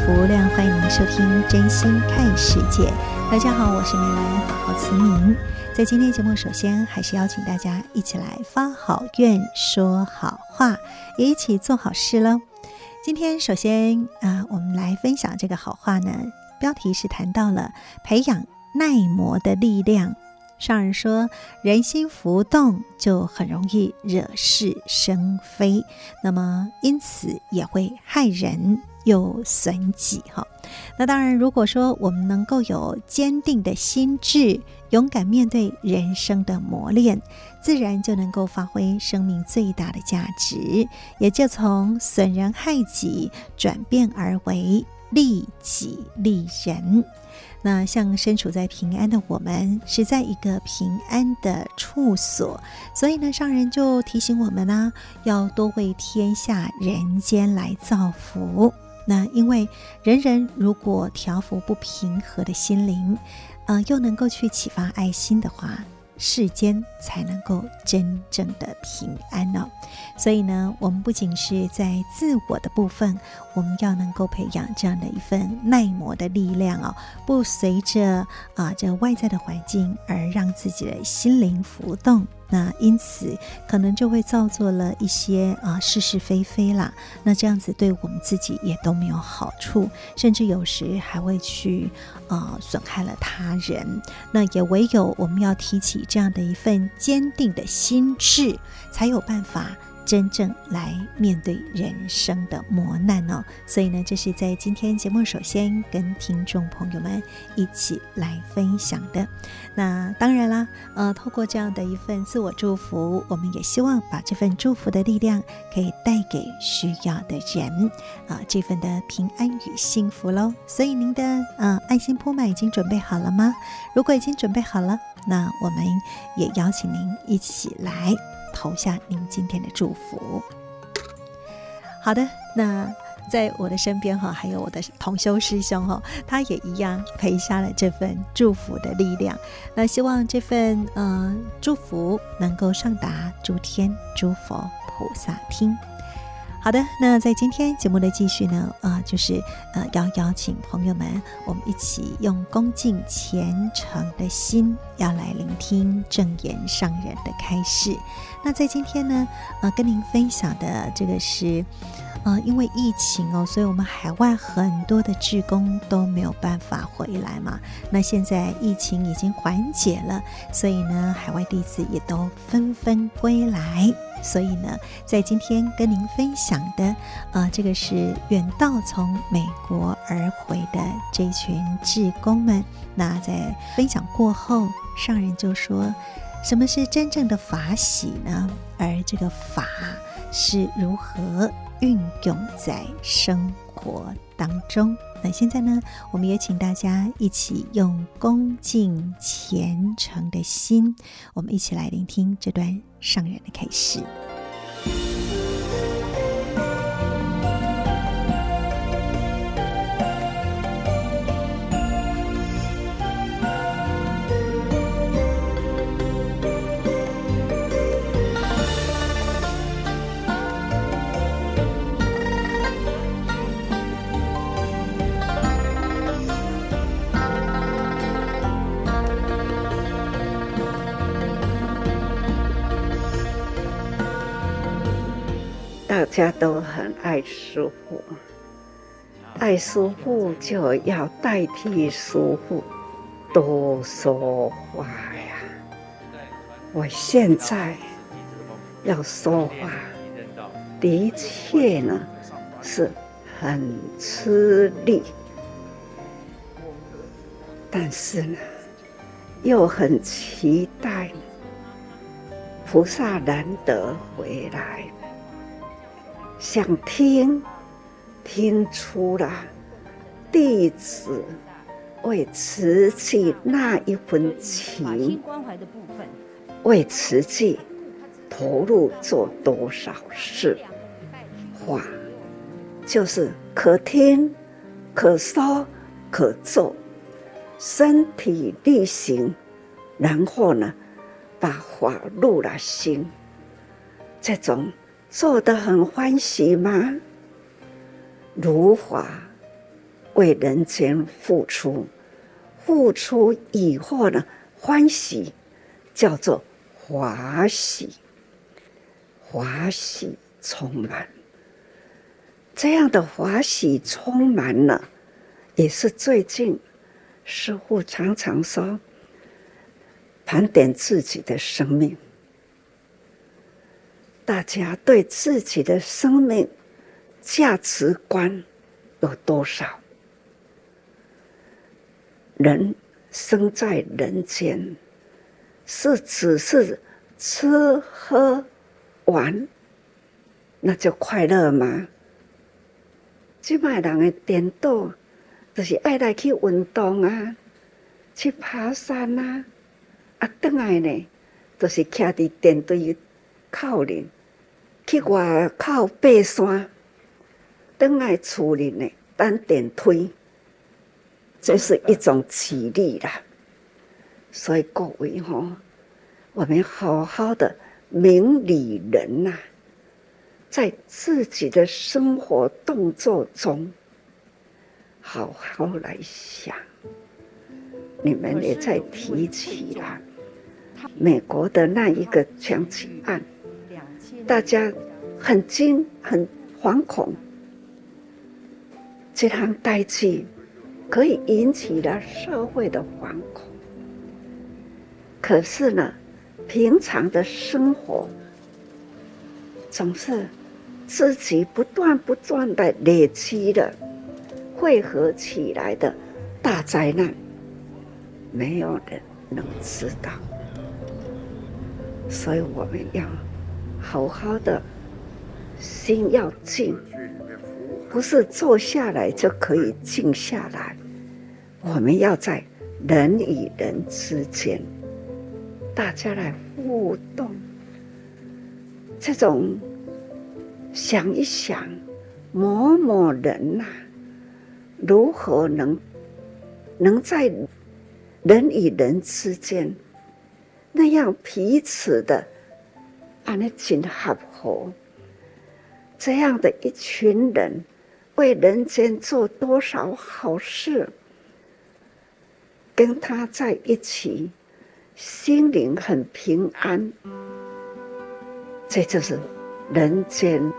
福无量。欢迎您收听《真心看世界》。大家好，我是美兰，法号慈明。在今天节目，首先还是邀请大家一起来发好愿、说好话，也一起做好事喽。今天首先啊、我们来分享这个好话呢，标题是谈到了培养耐磨的力量。上人说，人心浮动就很容易惹是生非，那么因此也会害人。又损己哈，那当然，如果说我们能够有坚定的心智，勇敢面对人生的磨练，自然就能够发挥生命最大的价值，也就从损人害己转变而为利己利人。那像身处在平安的我们，是在一个平安的处所，所以呢，上人就提醒我们呢、要多为天下人间来造福。那因为人人如果调伏不平和的心灵，呃，又能够去启发爱心的话，世间才能够真正的平安哦。所以呢，我们不仅是在自我的部分，我们要能够培养这样的一份耐磨的力量哦，不随着啊这外在的环境而让自己的心灵浮动。那因此可能就会造作了一些啊是是非非啦，那这样子对我们自己也都没有好处，甚至有时还会去啊损害了他人。那也唯有我们要提起这样的一份坚定的心智，才有办法。真正来面对人生的磨难哦，所以呢，这是在今天节目首先跟听众朋友们一起来分享的。那当然啦，呃，透过这样的一份自我祝福，我们也希望把这份祝福的力量可以带给需要的人啊，这份的平安与幸福喽。所以您的呃爱心铺满已经准备好了吗？如果已经准备好了，那我们也邀请您一起来。投下您今天的祝福。好的，那在我的身边哈，还有我的同修师兄哈，他也一样陪下了这份祝福的力量。那希望这份呃祝福能够上达诸天诸佛菩萨听。好的，那在今天节目的继续呢，呃，就是呃，要邀请朋友们，我们一起用恭敬虔诚的心，要来聆听正言上人的开示。那在今天呢，呃，跟您分享的这个是。呃，因为疫情哦，所以我们海外很多的志工都没有办法回来嘛。那现在疫情已经缓解了，所以呢，海外弟子也都纷纷归来。所以呢，在今天跟您分享的，呃，这个是远道从美国而回的这群志工们。那在分享过后，上人就说，什么是真正的法喜呢？而这个法是如何？运用在生活当中。那现在呢，我们也请大家一起用恭敬虔诚的心，我们一起来聆听这段上人的开示。大家都很爱师父，爱师父就要代替师父多说话呀。我现在要说话，的确呢是很吃力，但是呢又很期待菩萨难得回来，想听，听出了弟子为慈济那一份情，为慈济。投入做多少事，话就是可听、可说、可做，身体力行，然后呢，把话入了心，这种做得很欢喜吗？如法为人间付出，付出以后呢，欢喜叫做华喜。华喜充满，这样的华喜充满了，也是最近师傅常常说，盘点自己的生命，大家对自己的生命价值观有多少？人生在人间，是只是吃喝。玩，那就快乐吗？即卖人的颠倒，就是爱来去运动啊，去爬山啊，啊，转来呢，就是徛伫电堆口里，去外口爬山，转来厝里呢，等电梯，这是一种起立啦。所以各位吼，我们好好的。明理人呐，在自己的生活动作中，好好来想。你们也在提起了美国的那一个枪击案，大家很惊、很惶恐。这场代际可以引起了社会的惶恐，可是呢？平常的生活，总是自己不断不断的累积的汇合起来的大灾难，没有人能知道。所以我们要好好的心要静，不是坐下来就可以静下来。我们要在人与人之间。大家来互动，这种想一想，某某人呐、如何能能在人与人之间那样彼此的安那紧合合，这样的一群人为人间做多少好事，跟他在一起。心灵很平安，这就是人间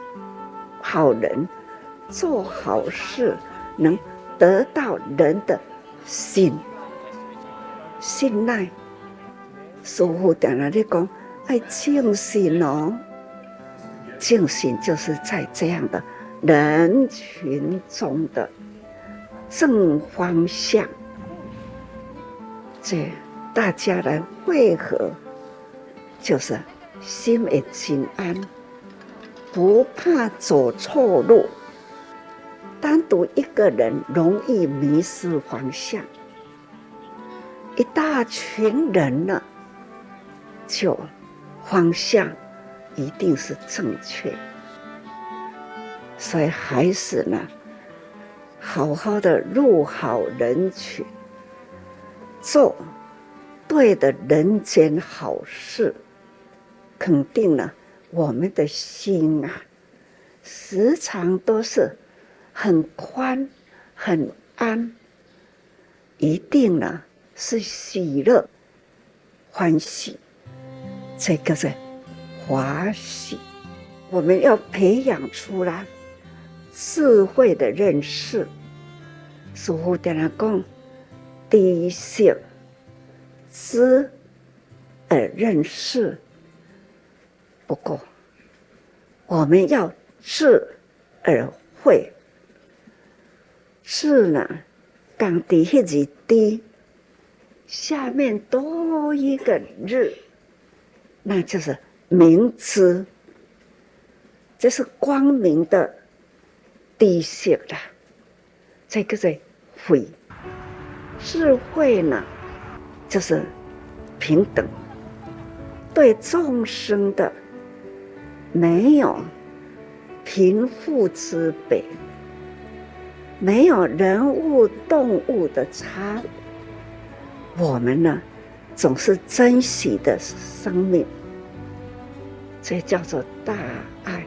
好人做好事，能得到人的信信赖。师父在那里讲，爱敬信哦，敬信就是在这样的人群中的正方向，这。大家来汇合，就是心也心安，不怕走错路。单独一个人容易迷失方向，一大群人呢，就方向一定是正确。所以还是呢，好好的入好人群，做。对的人间好事，肯定呢我们的心啊，时常都是很宽、很安，一定呢是喜乐、欢喜，这个是华喜。我们要培养出来智慧的认识，师父在那讲第一性。知而认识，不过我们要智而慧。智呢，刚底一字低，下面多一个日，那就是明知，这是光明的底色了。这个是慧，智慧呢，就是平等，对众生的没有贫富之别。没有人物动物的差，我们呢，总是珍惜的生命，这叫做大爱。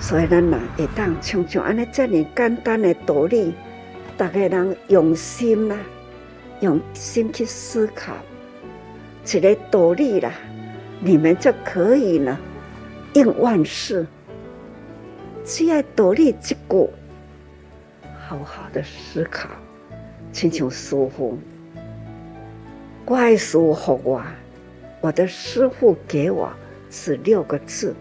所以呢，哪一当像像安尼这样简单的道理，大家人用心啦，用心去思考，一个道理啦，你们就可以呢，应万事。只要道理一句。好好的思考，亲像师父，怪师父我，我的师傅给我是六个字：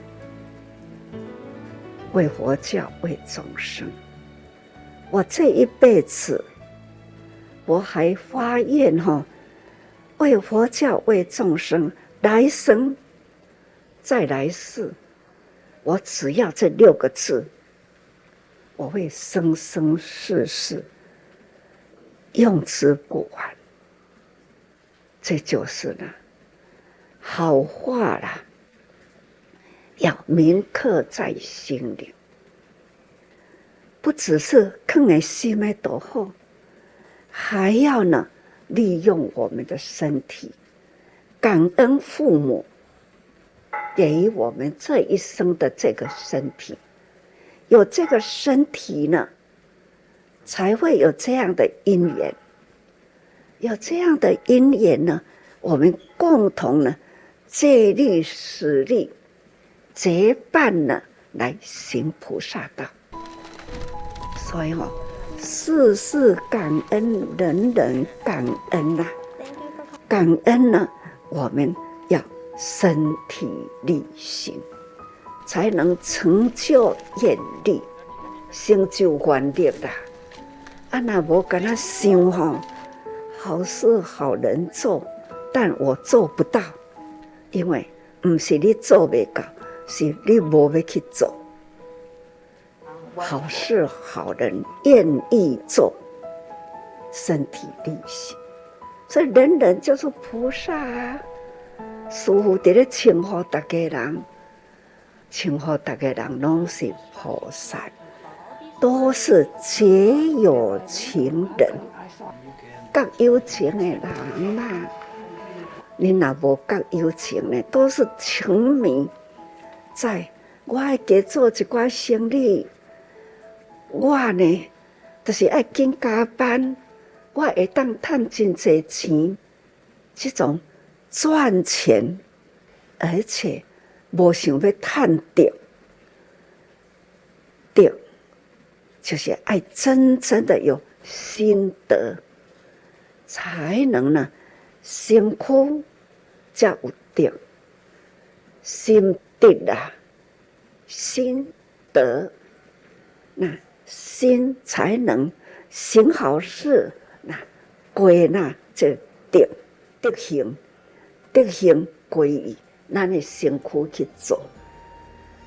为佛教，为众生。我这一辈子，我还发愿哈，为佛教，为众生。来生，再来世，我只要这六个字。我会生生世世用之不完，这就是呢，好话啦，要铭刻在心里，不只是刻在心里多好，还要呢利用我们的身体，感恩父母给予我们这一生的这个身体。有这个身体呢，才会有这样的因缘。有这样的因缘呢，我们共同呢，借力使力，结伴呢，来行菩萨道。所以哦，事事感恩，人人感恩呐、啊。感恩呢，我们要身体力行。才能成就愿力，成就愿力啦！啊，那无跟他想吼，好事好人做，但我做不到，因为不是你做未到，是你无要去做。好事好人愿意做，身体力行，所以人人就是菩萨啊！师傅在咧称呼大家人。称呼大家人拢是菩萨，都是结有情人，觉有情的人嘛。你若无觉有情的，都是情迷。在我爱加做一寡生意，我呢，就是爱紧加班，我会当赚真侪钱，这种赚钱，而且。无想要赚到，得就是爱真正的有心得，才能呢，辛苦才有得，心得啊，心得，那心才能行好事，那归那就得得行，得行归依。咱的辛苦去做，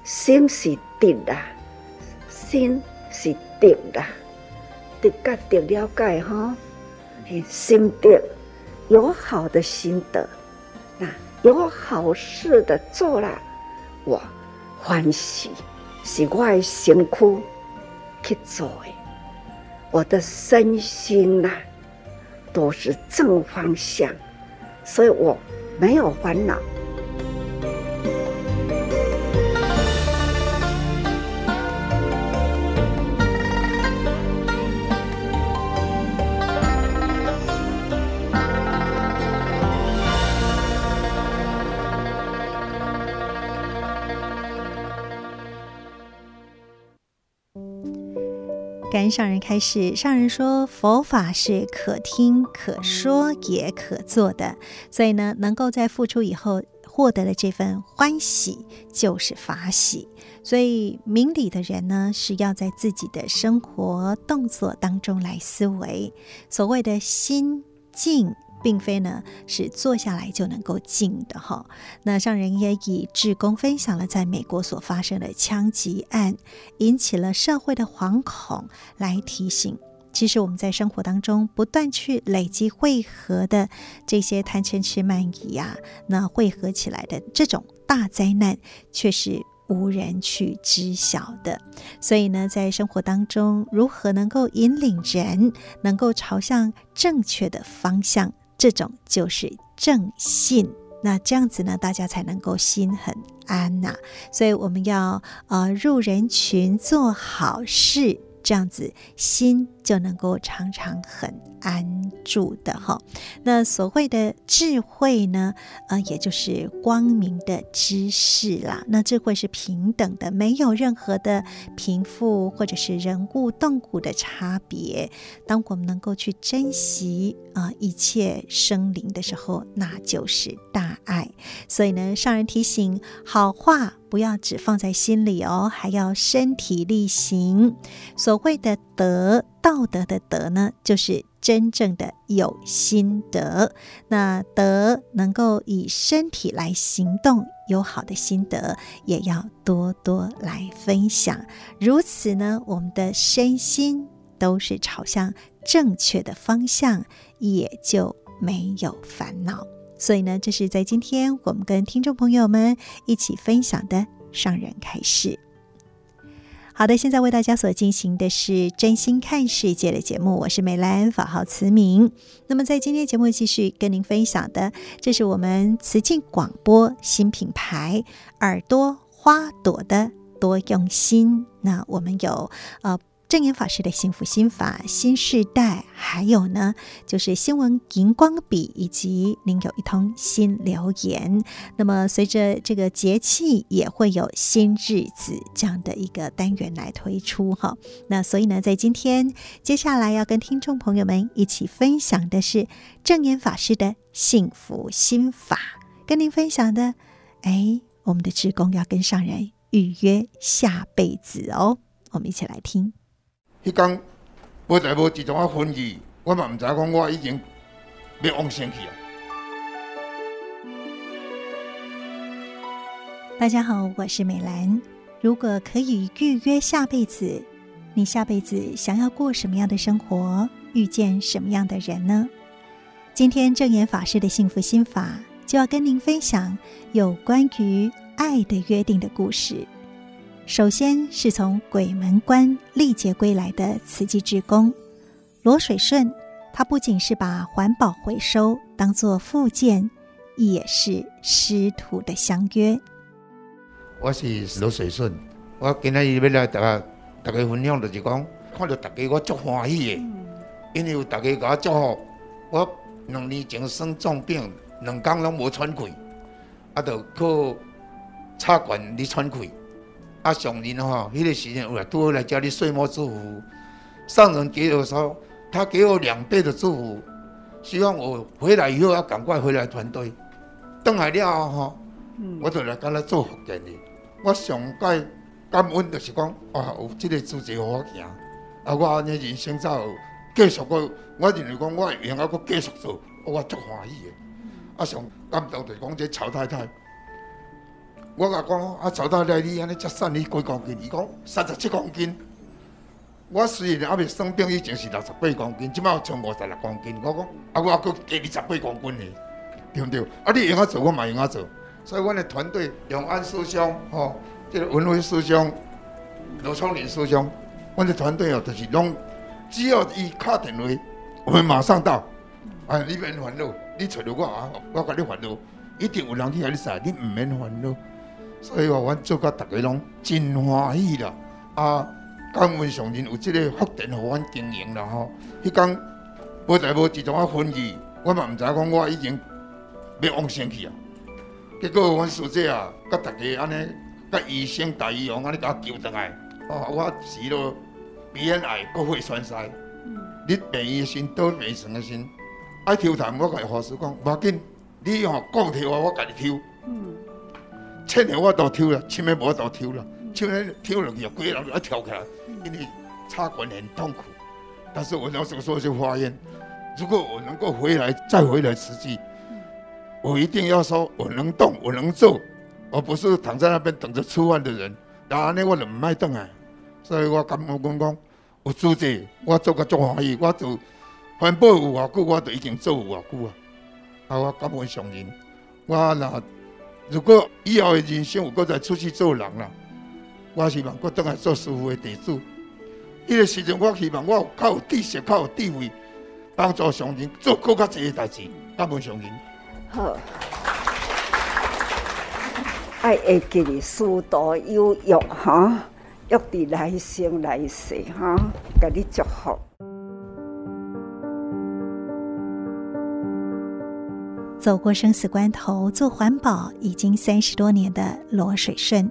心是定啦，心是定啦，得觉得了解哈，心得有好的心得，那有好事的做了，我欢喜，是我的辛苦去做的，我的身心呐都是正方向，所以我没有烦恼。上人开始，上人说佛法是可听、可说也可做的，所以呢，能够在付出以后获得的这份欢喜就是法喜。所以明理的人呢，是要在自己的生活动作当中来思维。所谓的心静，并非呢是坐下来就能够静的哈。那上人也以志工分享了在美国所发生的枪击案，引起了社会的惶恐，来提醒。其实我们在生活当中不断去累积汇合的这些贪嗔痴慢疑呀，那汇合起来的这种大灾难，却是无人去知晓的。所以呢，在生活当中，如何能够引领人能够朝向正确的方向，这种就是正信。那这样子呢，大家才能够心很安呐、所以我们要呃入人群做好事。这样子心就能够常常很安住的哈。那所谓的智慧呢，呃，也就是光明的知识啦。那智慧是平等的，没有任何的贫富或者是人物动物的差别。当我们能够去珍惜啊、一切生灵的时候，那就是大爱。所以呢，上人提醒，好话。不要只放在心里哦，还要身体力行。所谓的德，道德的德呢，就是真正的有心德。那德能够以身体来行动，有好的心得，也要多多来分享。如此呢，我们的身心都是朝向正确的方向，也就没有烦恼。所以呢，这是在今天我们跟听众朋友们一起分享的上人开示。好的，现在为大家所进行的是真心看世界的节目，我是美兰，法号慈明。那么在今天节目继续跟您分享的，这是我们慈济广播新品牌耳朵花朵的多用心。那我们有呃。证言法师的幸福心法新世代，还有呢，就是新闻荧光笔，以及您有一通新留言。那么随着这个节气，也会有新日子这样的一个单元来推出哈。那所以呢，在今天接下来要跟听众朋友们一起分享的是证言法师的幸福心法，跟您分享的，哎，我们的职工要跟上人预约下辈子哦，我们一起来听。迄天无代无志从我婚礼，我嘛毋知讲我已经要往生去啊！大家好，我是美兰。如果可以预约下辈子，你下辈子想要过什么样的生活，遇见什么样的人呢？今天证言法师的幸福心法就要跟您分享有关于爱的约定的故事。首先是从鬼门关历劫归来的慈济志工罗水顺，他不仅是把环保回收当做附件，也是师徒的相约。我是罗水顺，我今日要来大家大家分享就是讲，看到大家我足欢喜的，因为有大家给我祝福，我两年前生重病，两工拢无喘气，啊，就靠插管嚟喘气。啊，上人哈，那个时间我都会来家里岁末祝福。上人给我说，他给我两倍的祝福，希望我回来以后要赶快回来团队。等来了哈，我就来跟他做福建的。我上届感恩就是讲，啊，有这个组织好行，啊，我安尼人生才有继续过。我认为讲，我会用啊，佫继续做，我足欢喜的。啊，上感动就是讲这曹太太。我甲讲，啊，曹太太，你安尼才瘦你几公斤？伊讲三十七公斤。我虽然还未生病，以前是六十八公斤，即摆剩五十六公斤。我讲，啊，我还佫加你十八公斤呢，对不对？啊，你用啊做，我嘛用啊做。所以，阮的团队永安师兄，吼、哦，这个文辉师兄，罗聪林师兄，阮的团队哦，就是拢只要伊敲电话，我们马上到。啊，你免烦恼，你找着我啊，我甲你烦恼，一定有人去甲你杀，你毋免烦恼。所以话，阮做甲大家拢真欢喜啦！啊，感恩上人有即个福田互阮经营啦吼。迄天无代无志从我婚礼，我嘛毋知影讲我已经要往生去啊。结果阮师姐啊，甲大家安尼，甲医生大医王安尼甲救倒来。哦，我死了鼻咽癌，阁肺栓塞。你病医生倒未成个身，爱抽痰，我甲伊法师讲，无要紧，你吼讲抽啊，我甲你抽。嗯，切的我都抽了，切的无都抽了，切的抽了就规个人就要跳起来，因为插管很痛苦。但是我那时候就发现，如果我能够回来再回来实际，我一定要说我能动，我能做，而不是躺在那边等着吃饭的人。然后呢，我就唔爱动啊，所以我感觉讲讲，有资格，我做个足欢喜，我做环保有偌久，我就已经做有偌久啊。啊，我感恩上人，我那如果以后的人生有搁再出去做人啦，我希望搁倒来做师傅的弟子。迄个时阵，我希望我有较有知识、较有地位，帮助上人做更较济个代志。感恩上人。好。爱会记得师道有约哈，约伫来生来世哈，给你祝福。走过生死关头，做环保已经三十多年的罗水顺，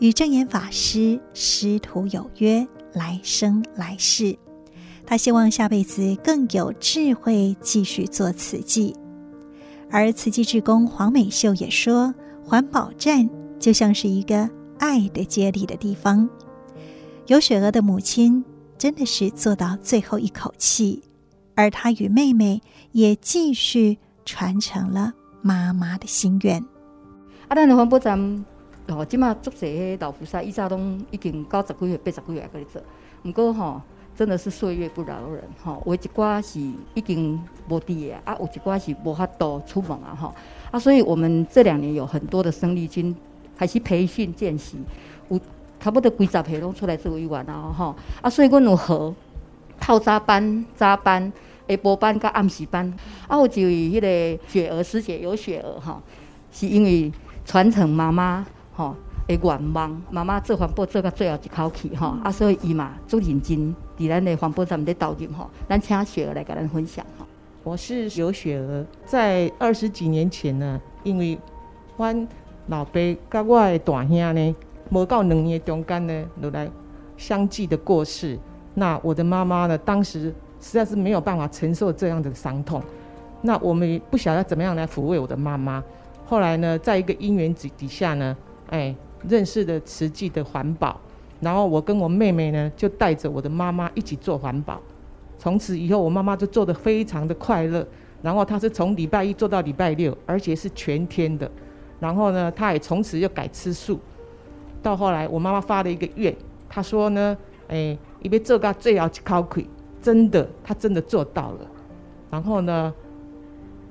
与证严法师师徒有约，来生来世。他希望下辈子更有智慧，继续做慈济。而慈济志工黄美秀也说。环保站就像是一个爱的接力的地方。尤雪娥的母亲真的是做到最后一口气，而她与妹妹也继续传承了妈妈的心愿。啊，咱的环保站哦，即马足侪老菩萨以前拢已经九十几岁、八十几岁搁咧做，毋过吼，真的是岁月不饶人吼。有一寡是已经无伫诶，啊，有一寡是无法度出门啊吼。啊，所以我们这两年有很多的生力军开始培训见习，有差不多几十个拢出来做一员啊吼。啊，所以阮有和套扎班、扎班、下晡班甲暗时班。啊，有一位迄个雪儿师姐，有雪儿哈，是因为传承妈妈吼的愿望，妈妈做环保做到最后一口气哈。啊，所以伊嘛做认真，伫咱的环保站咧投入吼。咱请雪儿来甲咱分享哈。我是尤雪儿，在二十几年前呢，因为阮老爸甲我的大兄呢，无到两年中间呢，就来相继的过世。那我的妈妈呢，当时实在是没有办法承受这样的伤痛。那我们不晓得怎么样来抚慰我的妈妈。后来呢，在一个因缘底底下呢，哎，认识了慈济的环保，然后我跟我妹妹呢，就带着我的妈妈一起做环保。从此以后，我妈妈就做得非常的快乐。然后她是从礼拜一做到礼拜六，而且是全天的。然后呢，她也从此又改吃素。到后来，我妈妈发了一个愿，她说呢，哎，因为做到最后一口气，真的，他真的做到了。然后呢，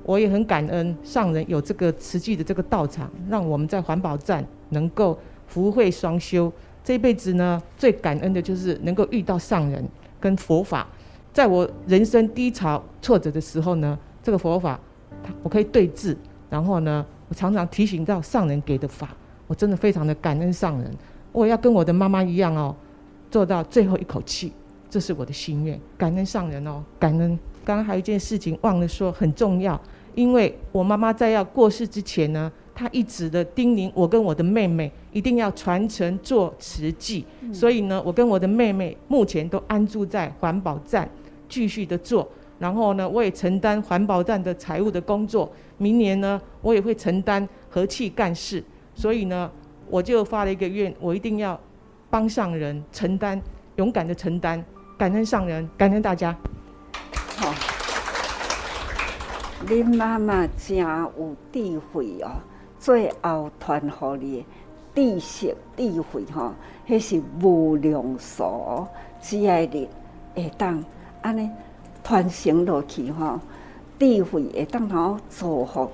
我也很感恩上人有这个慈济的这个道场，让我们在环保站能够福慧双修。这一辈子呢，最感恩的就是能够遇到上人跟佛法。在我人生低潮挫折的时候呢，这个佛法，我可以对治。然后呢，我常常提醒到上人给的法，我真的非常的感恩上人。我要跟我的妈妈一样哦，做到最后一口气，这是我的心愿。感恩上人哦，感恩。刚刚还有一件事情忘了说，很重要，因为我妈妈在要过世之前呢，她一直的叮咛我跟我的妹妹一定要传承做慈济。嗯。所以呢，我跟我的妹妹目前都安住在环保站。继续的做，然后呢，我也承担环保站的财务的工作。明年呢，我也会承担和气干事。所以呢，我就发了一个愿，我一定要帮上人承担，勇敢的承担，感恩上人，感恩大家。好，恁妈妈真有智慧哦，最后传予你知识智慧哈，迄是无量数，只爱你会当。安尼传承落去吼，智慧会当好造福，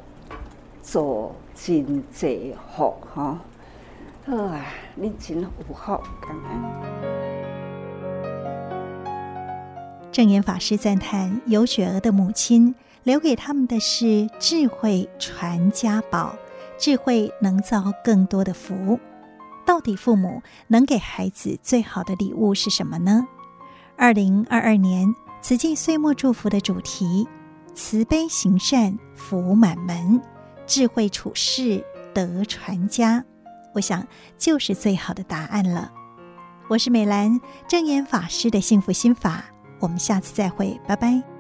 做真济福吼。好啊，恁真有福，感恩。证严法师赞叹尤雪娥的母亲留给他们的是智慧传家宝，智慧能造更多的福。到底父母能给孩子最好的礼物是什么呢？二零二二年慈济岁末祝福的主题：慈悲行善，福满门；智慧处世，德传家。我想，就是最好的答案了。我是美兰，正严法师的幸福心法。我们下次再会，拜拜。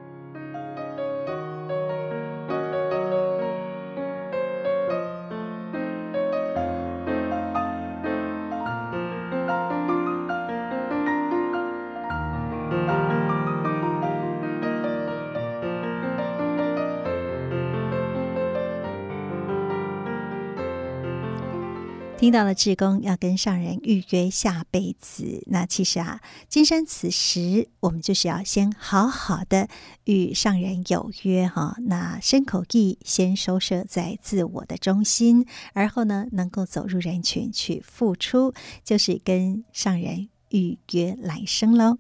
听到了志工要跟上人预约下辈子，那其实啊，今生此时我们就是要先好好的与上人有约哈。那身口意先收摄在自我的中心，而后呢，能够走入人群去付出，就是跟上人预约来生喽。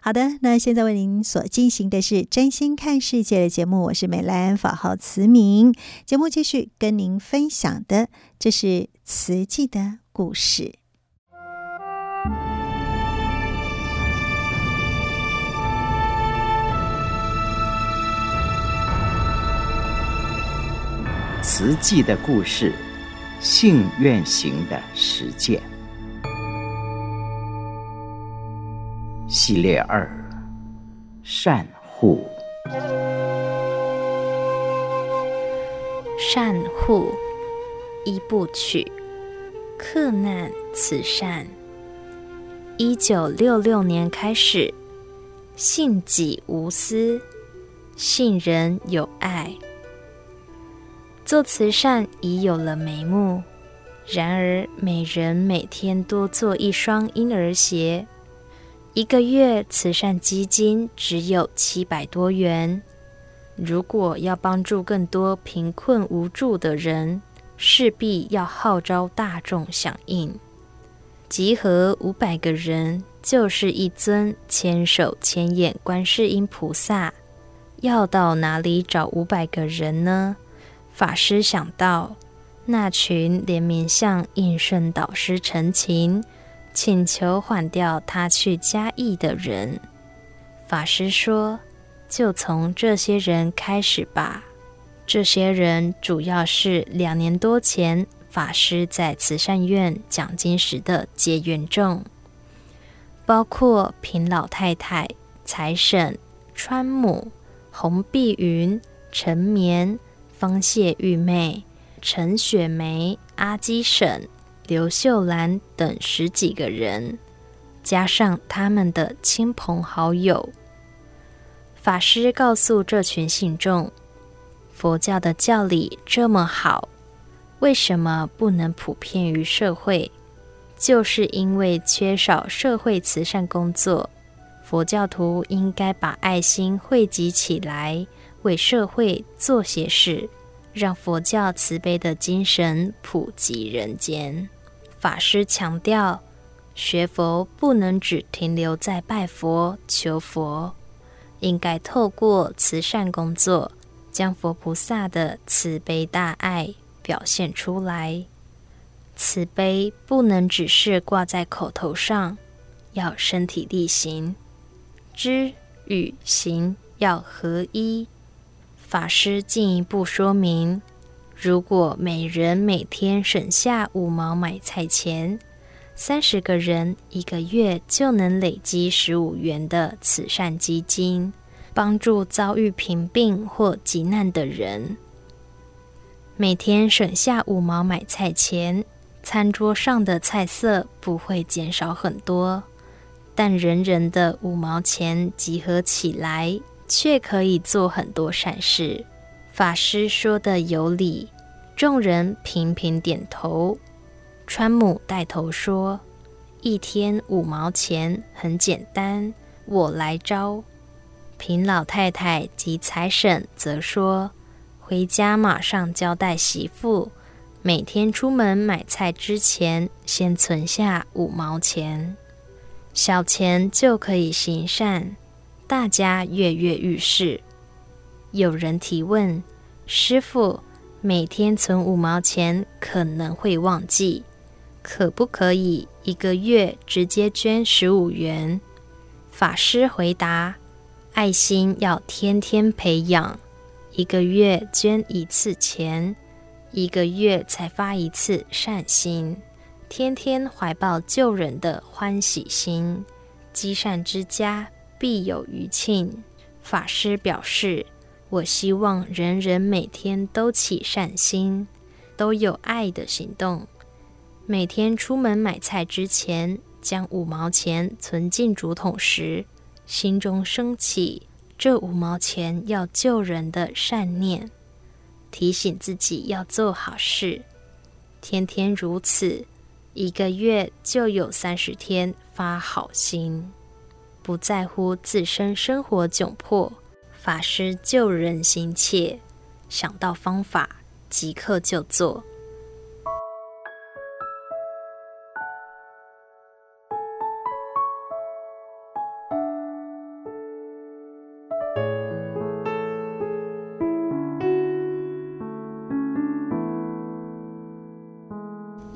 好的，那现在为您所进行的是真心看世界的节目，我是美兰，法号慈明。节目继续跟您分享的，这是。慈济的故事。慈济的故事，信愿行的实践。系列二：善护。善护。一部曲，克难慈善。一九六六年开始，信己无私，信人有爱。做慈善已有了眉目，然而每人每天多做一双婴儿鞋，一个月慈善基金只有七百多元。如果要帮助更多贫困无助的人，势必要号召大众响应，集合五百个人就是一尊千手千眼观世音菩萨。要到哪里找五百个人呢？法师想到，那群连名向应顺导师陈情，请求缓掉他去嘉义的人。法师说：“就从这些人开始吧。”这些人主要是两年多前法师在慈善院讲经时的结缘众，包括平老太太、财神、川母、洪碧云、陈绵、方谢玉妹、陈雪梅、阿基婶、刘秀兰等十几个人，加上他们的亲朋好友。法师告诉这群信众。佛教的教理这么好，为什么不能普遍于社会？就是因为缺少社会慈善工作。佛教徒应该把爱心汇集起来，为社会做些事，让佛教慈悲的精神普及人间。法师强调，学佛不能只停留在拜佛求佛，应该透过慈善工作。将佛菩萨的慈悲大爱表现出来，慈悲不能只是挂在口头上，要身体力行，知与行要合一。法师进一步说明，如果每人每天省下五毛买菜钱，三十个人一个月就能累积十五元的慈善基金。帮助遭遇贫病或急难的人，每天省下五毛买菜钱，餐桌上的菜色不会减少很多，但人人的五毛钱集合起来，却可以做很多善事。法师说的有理，众人频频点头。川母带头说：“一天五毛钱很简单，我来招。”平老太太及财神则说：“回家马上交代媳妇，每天出门买菜之前，先存下五毛钱，小钱就可以行善。大家跃跃欲试。”有人提问：“师傅，每天存五毛钱可能会忘记，可不可以一个月直接捐十五元？”法师回答。爱心要天天培养，一个月捐一次钱，一个月才发一次善心，天天怀抱救人的欢喜心，积善之家必有余庆。法师表示，我希望人人每天都起善心，都有爱的行动。每天出门买菜之前，将五毛钱存进竹筒时，心中升起这五毛钱要救人的善念，提醒自己要做好事，天天如此，一个月就有三十天发好心，不在乎自身生活窘迫，法师救人心切，想到方法即刻就做。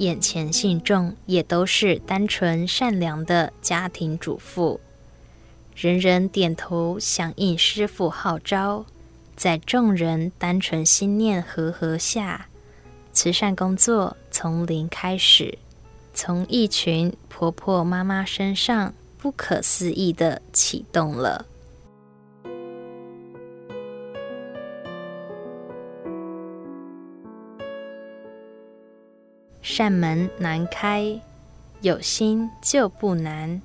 眼前信众也都是单纯善良的家庭主妇，人人点头响应师傅号召，在众人单纯心念和合下，慈善工作从零开始，从一群婆婆妈妈身上不可思议的启动了。扇门难开，有心就不难。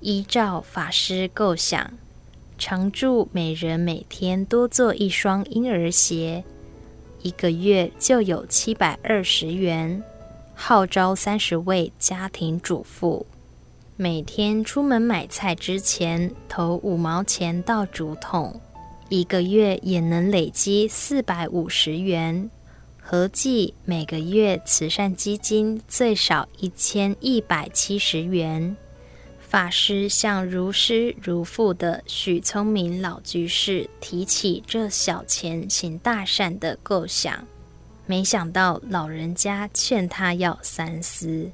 依照法师构想，常住每人每天多做一双婴儿鞋，一个月就有七百二十元。号召三十位家庭主妇，每天出门买菜之前投五毛钱到竹筒，一个月也能累积四百五十元。合计每个月慈善基金最少一千一百七十元。法师向如师如父的许聪明老居士提起这小钱行大善的构想，没想到老人家劝他要三思。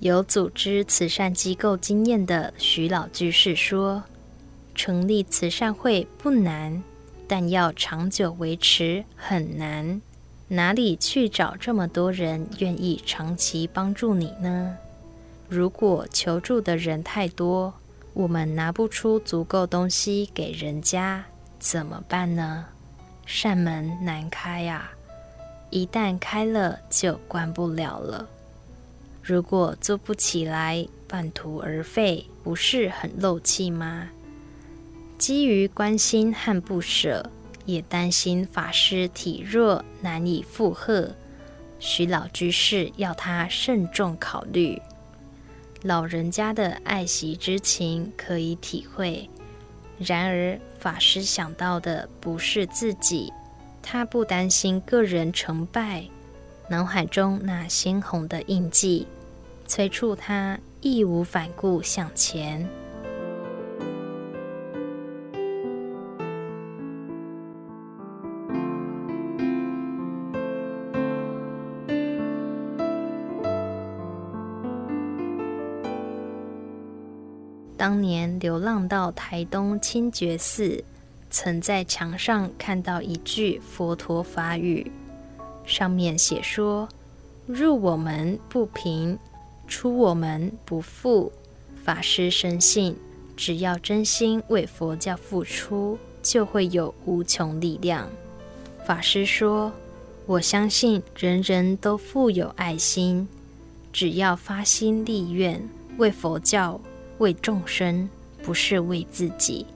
有组织慈善机构经验的许老居士说：“成立慈善会不难，但要长久维持很难。”哪里去找这么多人愿意长期帮助你呢？如果求助的人太多，我们拿不出足够东西给人家，怎么办呢？扇门难开呀，一旦开了就关不了了。如果做不起来，半途而废，不是很漏气吗？基于关心和不舍。也担心法师体弱难以负荷，徐老居士要他慎重考虑。老人家的爱惜之情可以体会，然而法师想到的不是自己，他不担心个人成败，脑海中那鲜红的印记催促他义无反顾向前。当年流浪到台东清觉寺，曾在墙上看到一句佛陀法语，上面写说：“入我门不贫，出我门不富。”法师深信，只要真心为佛教付出，就会有无穷力量。法师说：“我相信人人都富有爱心，只要发心立愿为佛教。”为众生，不是为自己，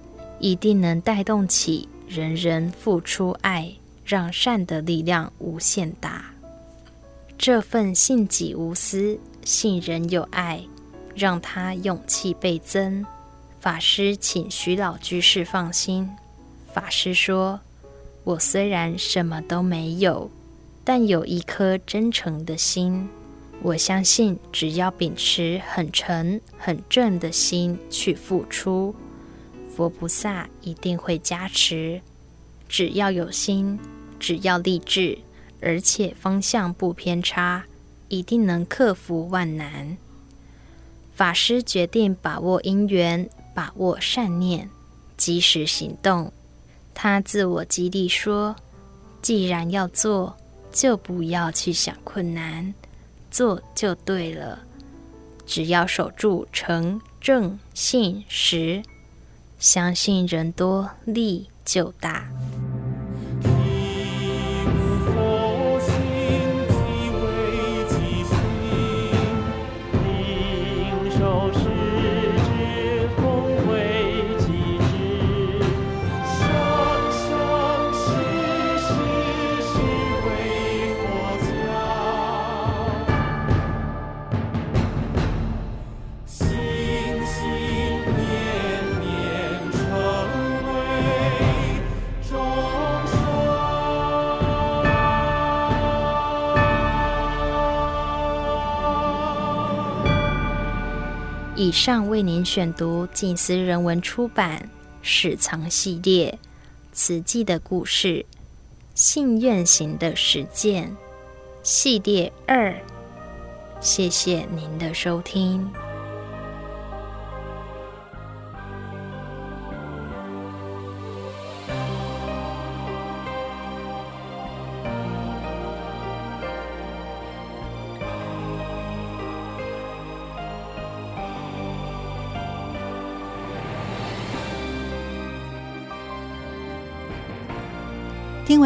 一定能带动起人人付出爱，让善的力量无限大。这份信己无私、信人有爱，让他勇气倍增。法师请徐老居士放心。法师说：“我虽然什么都没有，但有一颗真诚的心。”我相信，只要秉持很诚、很正的心去付出，佛菩萨一定会加持。只要有心，只要立志，而且方向不偏差，一定能克服万难。法师决定把握因缘，把握善念，及时行动。他自我激励说：“既然要做，就不要去想困难。”做就对了，只要守住诚正信实，相信人多力就大。以上为您选读静思人文出版《史藏系列》慈济的故事，信愿行的实践系列二。谢谢您的收听。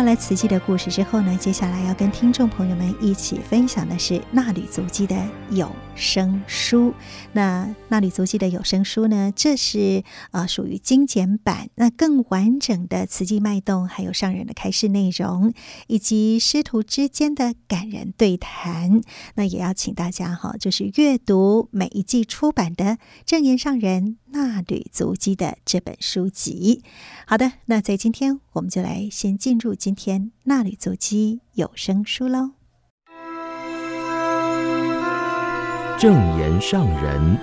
完了慈济的故事之后呢，接下来要跟听众朋友们一起分享的是纳履足迹的有声书。那纳履足迹的有声书呢，这是呃属于精简版，那更完整的慈济脉动，还有上人的开示内容，以及师徒之间的感人对谈。那也要请大家哈，就是阅读每一季出版的正言上人纳履足迹的这本书籍。好的，那在今天我们就来先进入。今天衲履足迹有声书喽，正言上人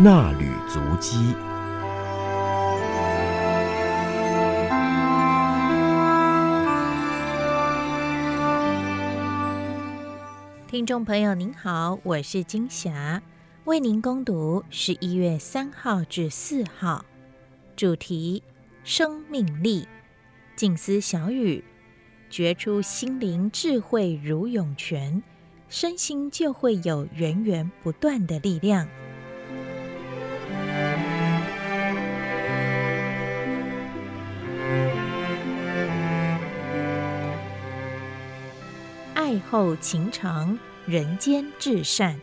衲履足迹。听众朋友您好，我是金霞，为您攻读十一月三号至四号，主题生命力。静思小语，觉出心灵智慧如涌泉，身心就会有源源不断的力量。爱厚情长，人间至善。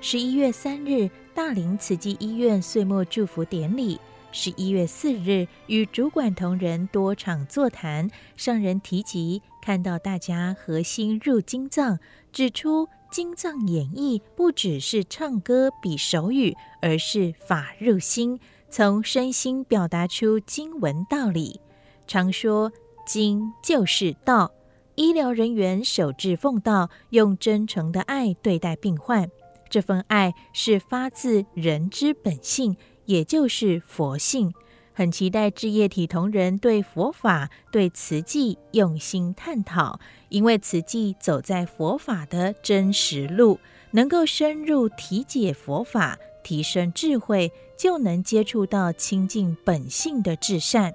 十一月三日，大林慈济医院岁末祝福典礼。十一月四日，与主管同仁多场座谈，上人提及看到大家合心入经藏，指出经藏演绎不只是唱歌比手语，而是法入心，从身心表达出经文道理。常说经就是道，医疗人员守志奉道，用真诚的爱对待病患，这份爱是发自人之本性。也就是佛性，很期待智业体同仁对佛法、对慈济用心探讨，因为慈济走在佛法的真实路，能够深入体解佛法，提升智慧，就能接触到亲近本性的至善。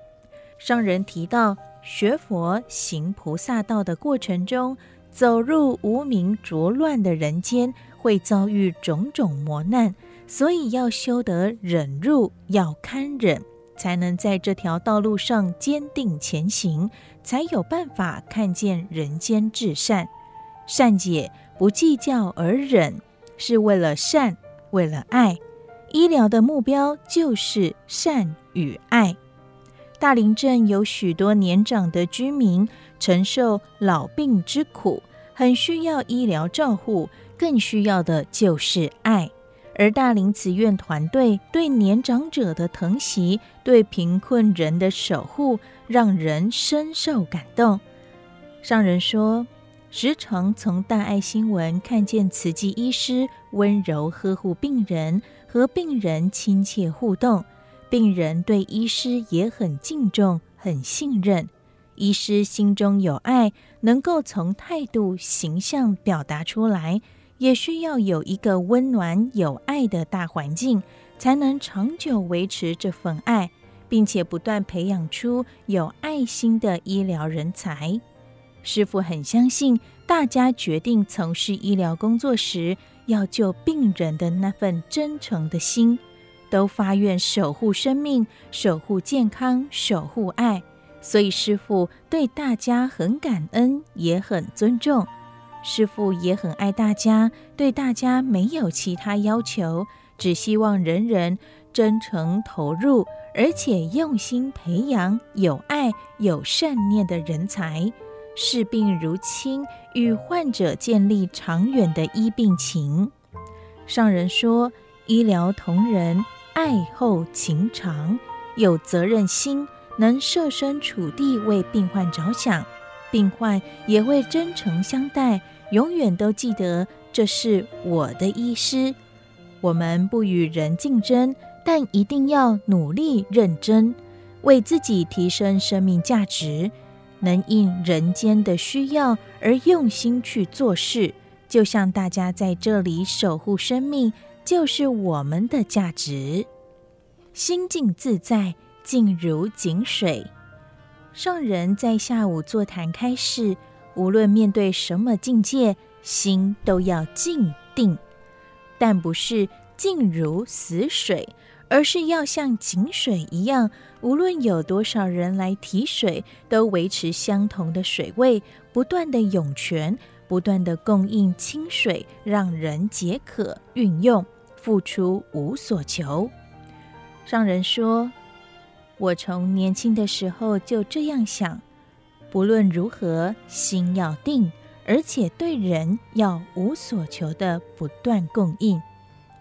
上人提到，学佛行菩萨道的过程中，走入无明浊乱的人间，会遭遇种种磨难。所以要修得忍辱，要堪忍，才能在这条道路上坚定前行，才有办法看见人间至善。善解不计较而忍，是为了善，为了爱。医疗的目标就是善与爱。大林镇有许多年长的居民承受老病之苦，很需要医疗照护，更需要的就是爱。而大林慈院团队对年长者的疼惜，对贫困人的守护，让人深受感动。上人说，时常从大爱新闻看见慈济医师温柔呵护病人，和病人亲切互动，病人对医师也很敬重、很信任。医师心中有爱，能够从态度、形象表达出来。也需要有一个温暖有爱的大环境，才能长久维持这份爱，并且不断培养出有爱心的医疗人才。师傅很相信，大家决定从事医疗工作时，要救病人的那份真诚的心，都发愿守护生命、守护健康、守护爱。所以师傅对大家很感恩，也很尊重。师父也很爱大家，对大家没有其他要求，只希望人人真诚投入，而且用心培养有爱、有善念的人才，视病如亲，与患者建立长远的医病情。上人说，医疗同仁爱厚情长，有责任心，能设身处地为病患着想，病患也会真诚相待。永远都记得这是我的医师，我们不与人竞争，但一定要努力认真，为自己提升生命价值，能应人间的需要而用心去做事。就像大家在这里守护生命，就是我们的价值。心静自在，静如井水。上人在下午座谈开始，无论面对什么境界，心都要静定。但不是静如死水，而是要像井水一样，无论有多少人来提水，都维持相同的水位，不断的涌泉，不断的供应清水，让人解渴运用，付出无所求。上人说：“我从年轻的时候就这样想，不论如何，心要定。”而且对人要无所求的不断供应，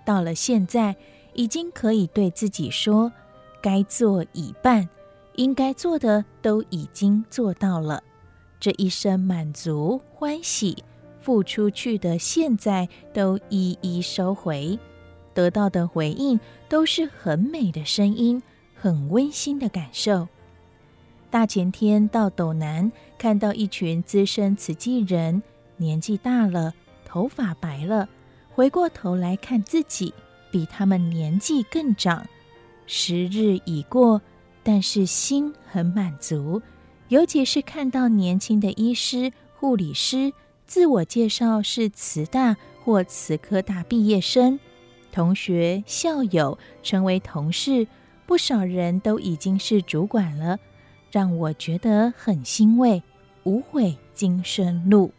到了现在，已经可以对自己说：该做已办，应该做的都已经做到了。这一生满足欢喜，付出去的现在都一一收回，得到的回应都是很美的声音，很温馨的感受。大前天到斗南，看到一群资深慈济人，年纪大了，头发白了，回过头来看自己，比他们年纪更长。时日已过，但是心很满足。尤其是看到年轻的医师、护理师，自我介绍是慈大或慈科大毕业生，同学校友成为同事，不少人都已经是主管了。让我觉得很欣慰，无悔今生路。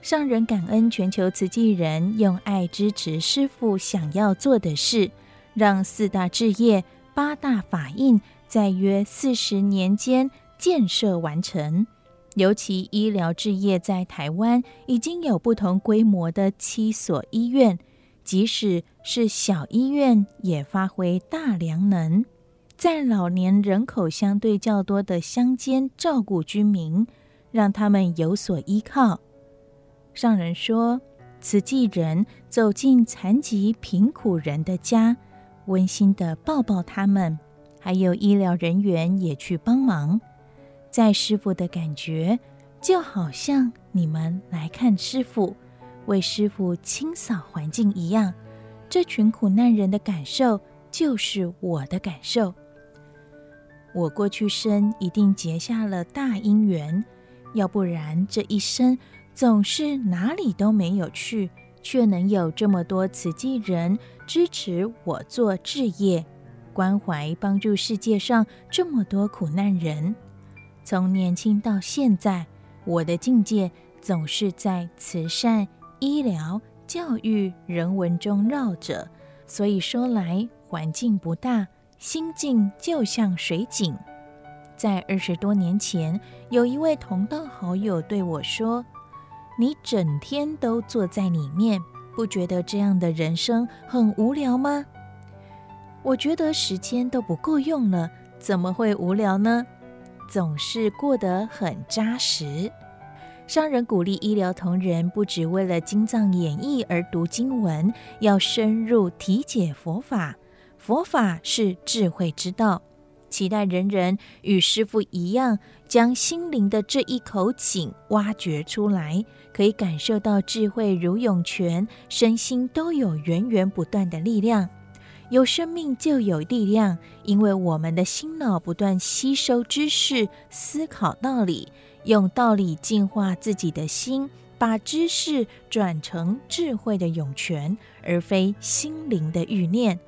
上人感恩全球慈济人用爱支持师父想要做的事，让四大志业、八大法印在约四十年间建设完成。尤其医疗志业在台湾已经有不同规模的七所医院，即使是小医院也发挥大良能。在老年人口相对较多的乡间照顾居民，让他们有所依靠。上人说，慈济人走进残疾贫苦人的家，温馨的抱抱他们，还有医疗人员也去帮忙。在师傅的感觉，就好像你们来看师傅，为师傅清扫环境一样。这群苦难人的感受，就是我的感受。我过去生一定结下了大因缘，要不然这一生总是哪里都没有去，却能有这么多慈济人支持我做志业，关怀帮助世界上这么多苦难人。从年轻到现在，我的境界总是在慈善、医疗、教育、人文中绕着，所以说来环境不大。心境就像水井，在二十多年前，有一位同道好友对我说：“你整天都坐在里面，不觉得这样的人生很无聊吗？”我觉得时间都不够用了，怎么会无聊呢？总是过得很扎实。商人鼓励医疗同仁，不只为了经藏演义而读经文，要深入体解佛法。佛法是智慧之道，期待人人与师父一样，将心灵的这一口井挖掘出来，可以感受到智慧如涌泉，身心都有源源不断的力量。有生命就有力量，因为我们的心脑不断吸收知识、思考道理，用道理净化自己的心，把知识转成智慧的涌泉，而非心灵的欲念。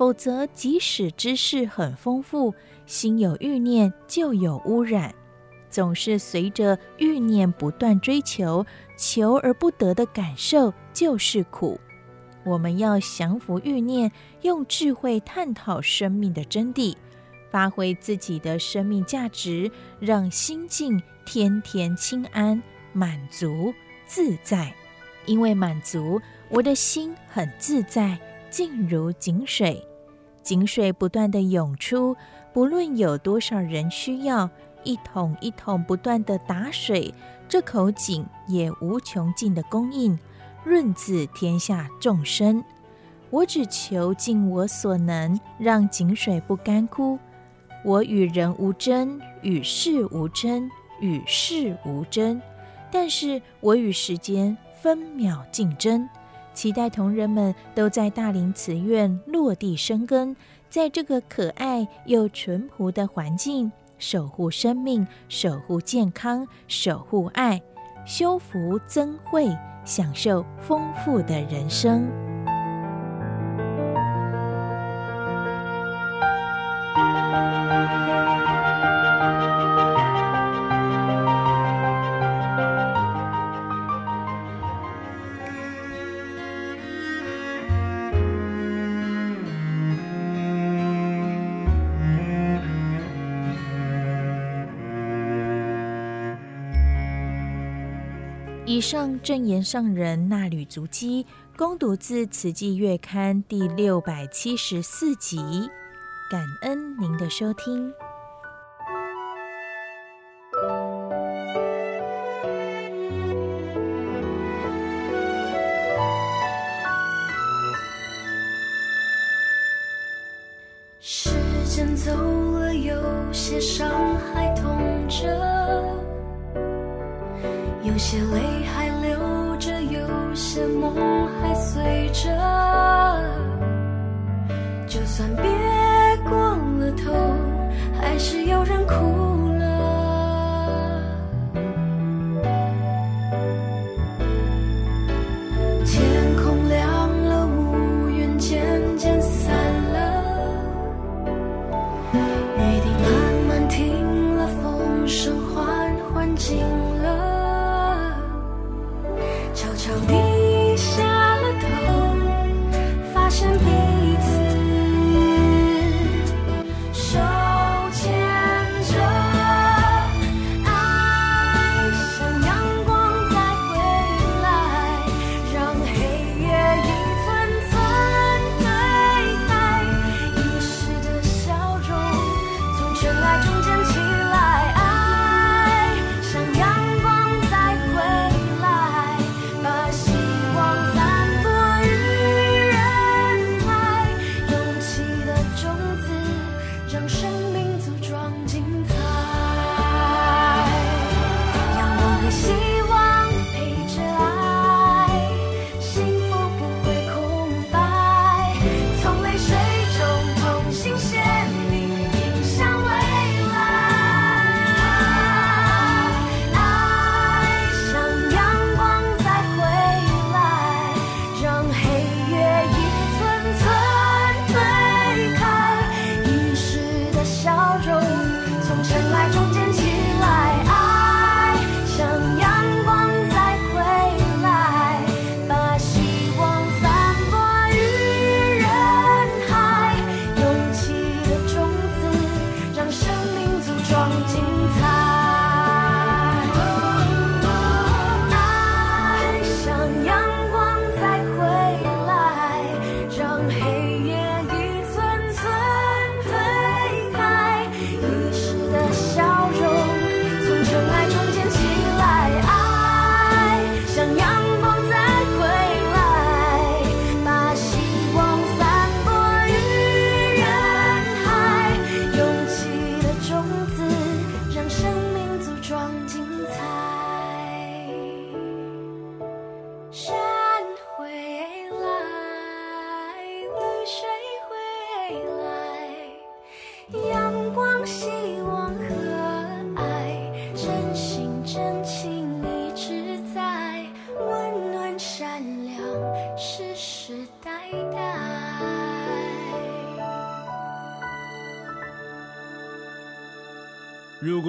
否则，即使知识很丰富，心有欲念就有污染，总是随着欲念不断追求，求而不得的感受就是苦。我们要降服欲念，用智慧探讨生命的真谛，发挥自己的生命价值，让心境天天清安、满足、自在。因为满足，我的心很自在。静如井水，井水不断地涌出，不论有多少人需要，一桶一桶不断地打水，这口井也无穷尽的供应，润自天下众生。我只求尽我所能，让井水不干枯。我与人无争，与事无争，与世无争，但是我与时间分秒竞争。期待同仁们都在大林慈院落地生根，在这个可爱又淳朴的环境，守护生命，守护健康，守护爱，修福增慧，享受丰富的人生。证言上人那履足迹，恭读自《慈济月刊》第六百七十四集。感恩您的收听。时间走了，有些伤还痛着，有些泪还，些梦还碎着。就算别。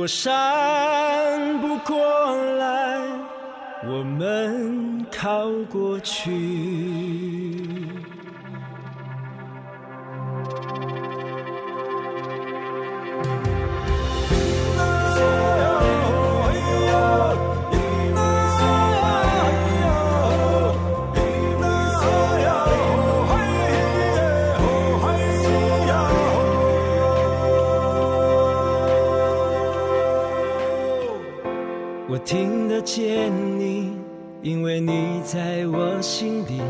如果山不过来，我们靠过去。听得见你，因为你在我心里。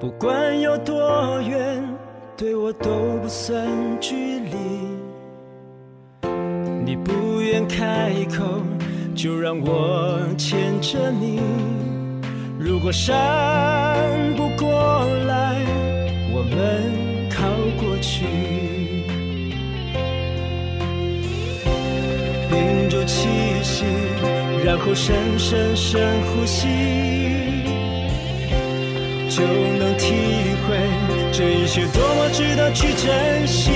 不管有多远，对我都不算距离。你不愿开口，就让我牵着你。如果山不过来，我们靠过去。气息，然后深深深呼吸。就能体会这一切多么值得去珍惜。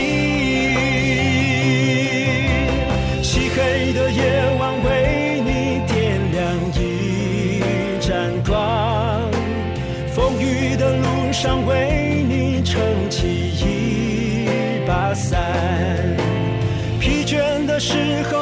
漆黑的夜晚为你点亮一盏光，风雨的路上为你撑起一把伞。疲倦的时候，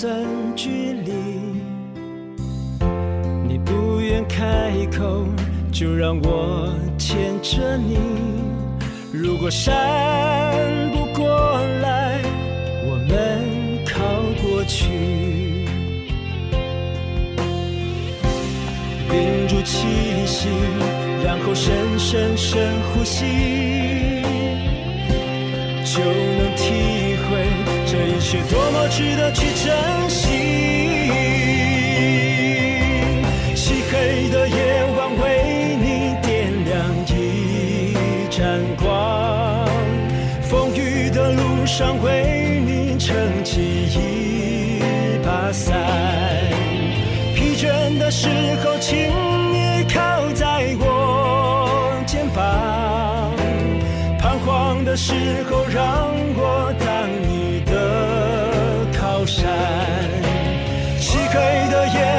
都不算距离。你不愿开口，就让我牵着你。如果山不过来，我们靠过去，屏住气息。然后深深深呼吸，就能体会这一切多么值得去珍惜。漆黑的夜晚为你点亮一盏光，风雨的路上为你撑起一把伞。疲倦的时候，请的时候，让我当你的靠山。漆黑的夜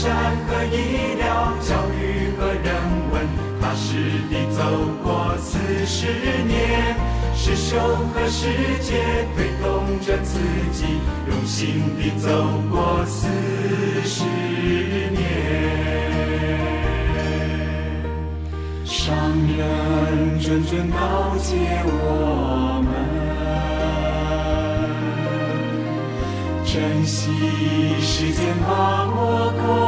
善和医疗，教育和人文，踏实地走过四十年。师兄和师姐推动着自己，用心地走过四十年。上人谆谆告诫我们，珍惜时间，把握空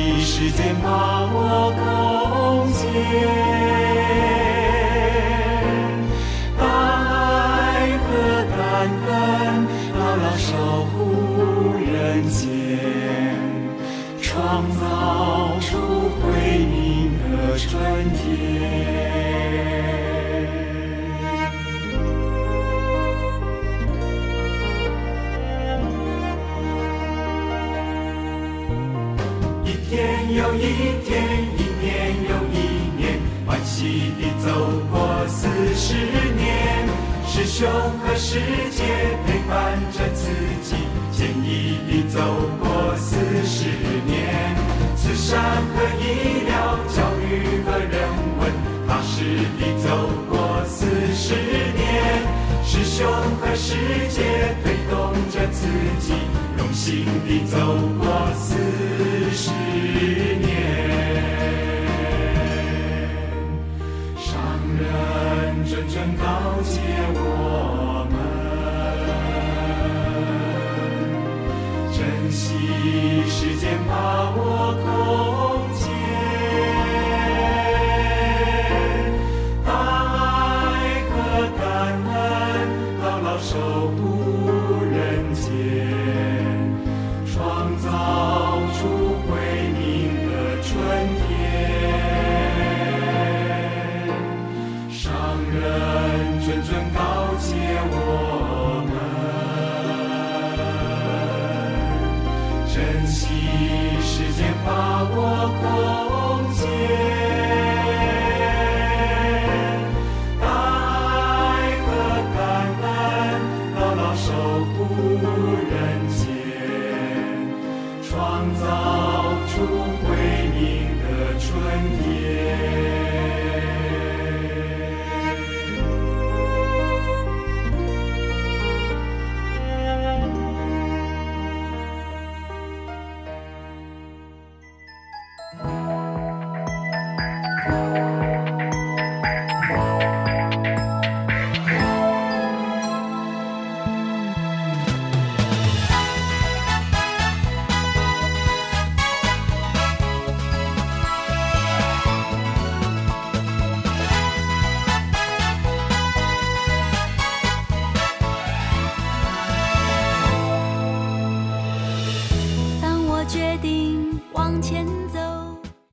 时间把我共建，大爱和感恩，牢牢守护人间，创造出回民的春天。师兄和师姐陪伴着自己，坚毅地走过四十年。慈善和医疗，教育和人文，踏实地走过四十年。师兄和师姐推动着自己，用心地走过四十年。谆谆告诫我们，珍惜时间，把握